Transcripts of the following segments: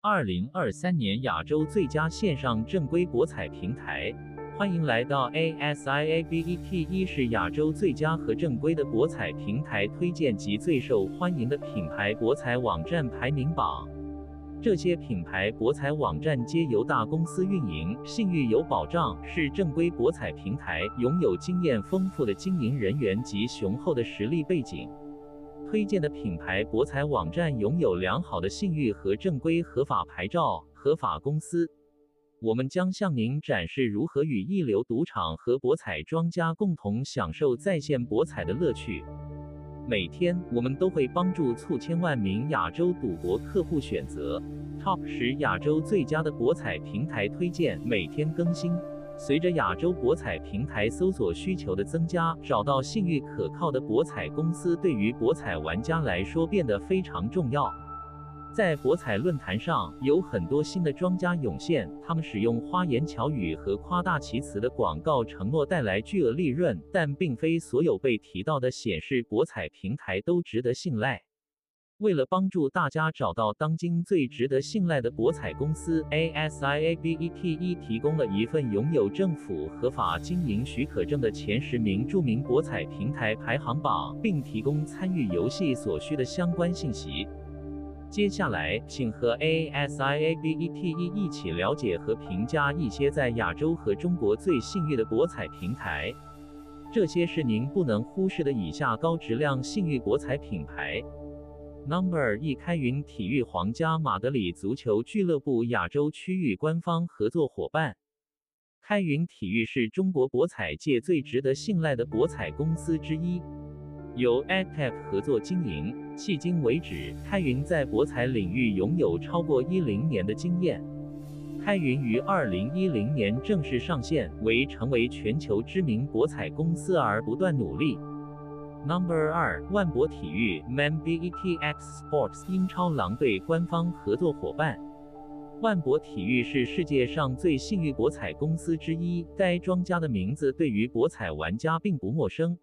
二零二三年亚洲最佳线上正规博彩平台，欢迎来到 ASIABET。一是亚洲最佳和正规的博彩平台推荐及最受欢迎的品牌博彩网站排名榜。这些品牌博彩网站皆由大公司运营，信誉有保障，是正规博彩平台，拥有经验丰富的经营人员及雄厚的实力背景。推荐的品牌博彩网站拥有良好的信誉和正规合法牌照。合法公司，我们将向您展示如何与一流赌场和博彩庄家共同享受在线博彩的乐趣。每天，我们都会帮助数千万名亚洲赌博客户选择 Top 十亚洲最佳的博彩平台推荐，每天更新。随着亚洲博彩平台搜索需求的增加，找到信誉可靠的博彩公司对于博彩玩家来说变得非常重要。在博彩论坛上，有很多新的庄家涌现，他们使用花言巧语和夸大其词的广告承诺带来巨额利润，但并非所有被提到的显示博彩平台都值得信赖。为了帮助大家找到当今最值得信赖的博彩公司，ASIA BETE 提供了一份拥有政府合法经营许可证的前十名著名博彩平台排行榜，并提供参与游戏所需的相关信息。接下来，请和 ASIA BETE 一起了解和评价一些在亚洲和中国最信誉的博彩平台。这些是您不能忽视的以下高质量信誉博彩品牌。Number 一开云体育皇家马德里足球俱乐部亚洲区域官方合作伙伴。开云体育是中国博彩界最值得信赖的博彩公司之一，由 AdTech 合作经营。迄今为止，开云在博彩领域拥有超过一零年的经验。开云于二零一零年正式上线，为成为全球知名博彩公司而不断努力。Number 二，万博体育，MABETX Sports 英超狼队官方合作伙伴。万博体育是世界上最信誉博彩公司之一，该庄家的名字对于博彩玩家并不陌生，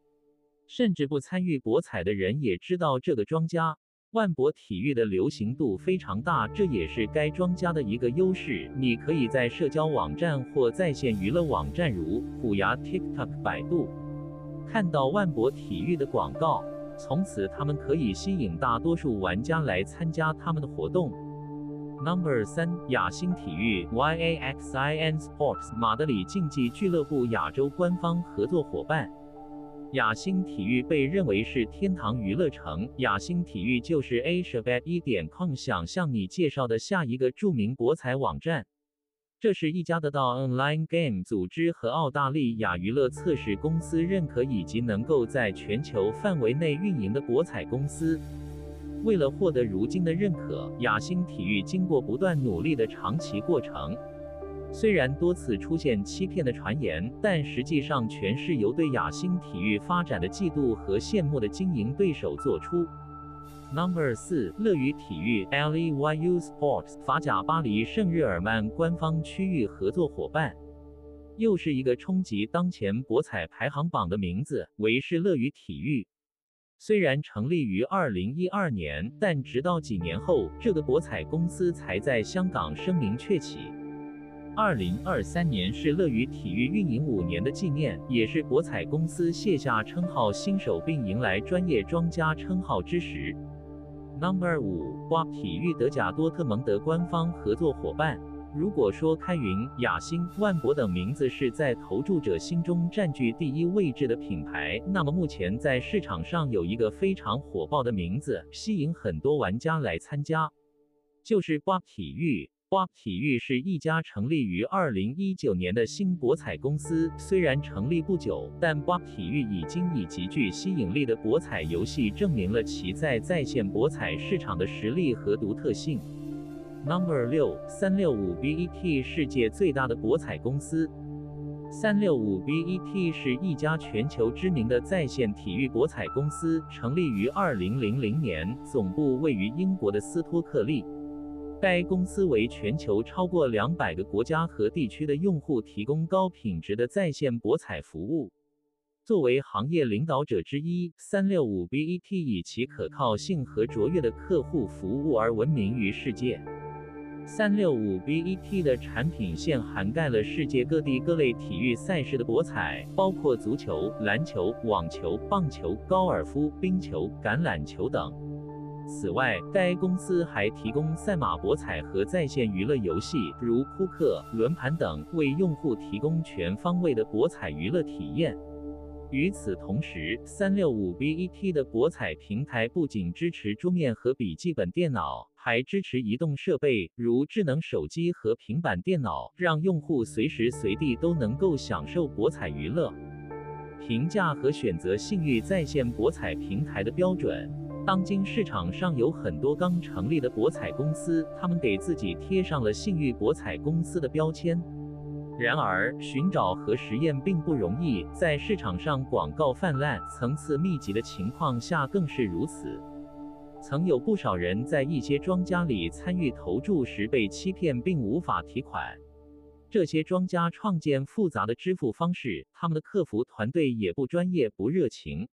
甚至不参与博彩的人也知道这个庄家。万博体育的流行度非常大，这也是该庄家的一个优势。你可以在社交网站或在线娱乐网站如虎牙、TikTok、百度。看到万博体育的广告，从此他们可以吸引大多数玩家来参加他们的活动。Number 三，亚星体育 YAXIN Sports 马德里竞技俱乐部亚洲官方合作伙伴。亚星体育被认为是天堂娱乐城，亚星体育就是 AsiaBet1.com 想向你介绍的下一个著名博彩网站。这是一家得到 Online Game 组织和澳大利亚娱乐测试公司认可以及能够在全球范围内运营的博彩公司。为了获得如今的认可，亚星体育经过不断努力的长期过程。虽然多次出现欺骗的传言，但实际上全是由对亚星体育发展的嫉妒和羡慕的经营对手做出。Number 四，乐于体育 （Leyu Sports 法甲巴黎圣日耳曼官方区域合作伙伴，又是一个冲击当前博彩排行榜的名字，维视乐于体育。虽然成立于二零一二年，但直到几年后，这个博彩公司才在香港声名鹊起。二零二三年是乐于体育运营五年的纪念，也是博彩公司卸下称号新手并迎来专业庄家称号之时。Number 五，BOP 体育德甲多特蒙德官方合作伙伴。如果说开云、雅星、万博等名字是在投注者心中占据第一位置的品牌，那么目前在市场上有一个非常火爆的名字，吸引很多玩家来参加，就是 BOP 体育。BOP 体育是一家成立于二零一九年的新博彩公司，虽然成立不久，但 BOP 体育已经以极具吸引力的博彩游戏证明了其在在线博彩市场的实力和独特性。Number 六，三六五 BET 世界最大的博彩公司。三六五 BET 是一家全球知名的在线体育博彩公司，成立于二零零零年，总部位于英国的斯托克利。该公司为全球超过两百个国家和地区的用户提供高品质的在线博彩服务。作为行业领导者之一，365Bet 以其可靠性和卓越的客户服务而闻名于世界。三六五 BET 的产品线涵盖了世界各地各类体育赛事的博彩，包括足球、篮球、网球、棒球、高尔夫、冰球、橄榄球等。此外，该公司还提供赛马博彩和在线娱乐游戏，如扑克、轮盘等，为用户提供全方位的博彩娱乐体验。与此同时，三六五 BET 的博彩平台不仅支持桌面和笔记本电脑。还支持移动设备，如智能手机和平板电脑，让用户随时随地都能够享受博彩娱乐。评价和选择信誉在线博彩平台的标准。当今市场上有很多刚成立的博彩公司，他们给自己贴上了信誉博彩公司的标签。然而，寻找和实验并不容易，在市场上广告泛滥、层次密集的情况下更是如此。曾有不少人在一些庄家里参与投注时被欺骗并无法提款。这些庄家创建复杂的支付方式，他们的客服团队也不专业不热情。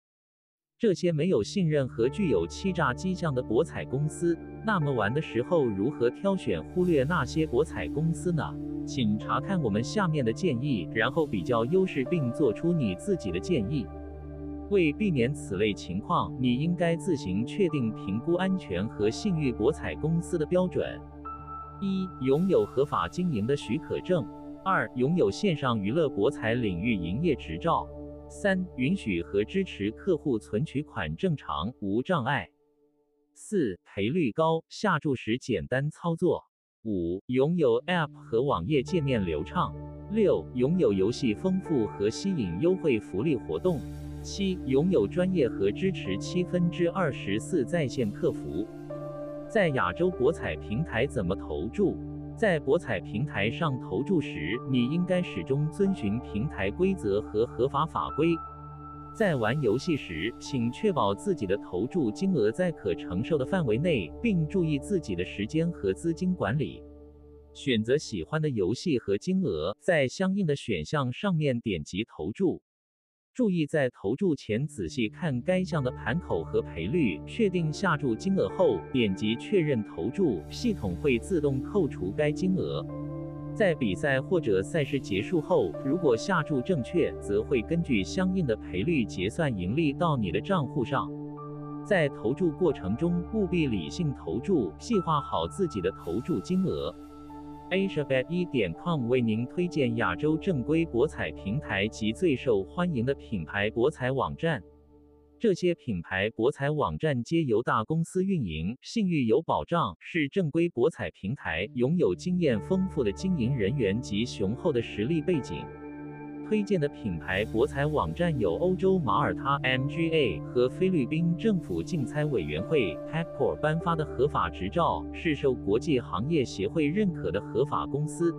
这些没有信任和具有欺诈迹象的博彩公司，那么玩的时候如何挑选忽略那些博彩公司呢？请查看我们下面的建议，然后比较优势并做出你自己的建议。为避免此类情况，你应该自行确定评估安全和信誉博彩公司的标准：一、拥有合法经营的许可证；二、拥有线上娱乐博彩领域营业执照；三、允许和支持客户存取款正常无障碍；四、赔率高，下注时简单操作；五、拥有 App 和网页界面流畅；六、拥有游戏丰富和吸引优惠福利活动。七、拥有专业和支持七分之二十四在线客服。在亚洲博彩平台怎么投注？在博彩平台上投注时，你应该始终遵循平台规则和合法法规。在玩游戏时，请确保自己的投注金额在可承受的范围内，并注意自己的时间和资金管理。选择喜欢的游戏和金额，在相应的选项上面点击投注。注意在投注前仔细看该项的盘口和赔率，确定下注金额后，点击确认投注，系统会自动扣除该金额。在比赛或者赛事结束后，如果下注正确，则会根据相应的赔率结算盈利到你的账户上。在投注过程中，务必理性投注，细化好自己的投注金额。AsiaBet1.com 为您推荐亚洲正规博彩平台及最受欢迎的品牌博彩网站。这些品牌博彩网站皆由大公司运营，信誉有保障，是正规博彩平台，拥有经验丰富的经营人员及雄厚的实力背景。推荐的品牌博彩网站有欧洲马耳他 MGA 和菲律宾政府竞猜委员会 PAGCOR 颁发的合法执照，是受国际行业协会认可的合法公司。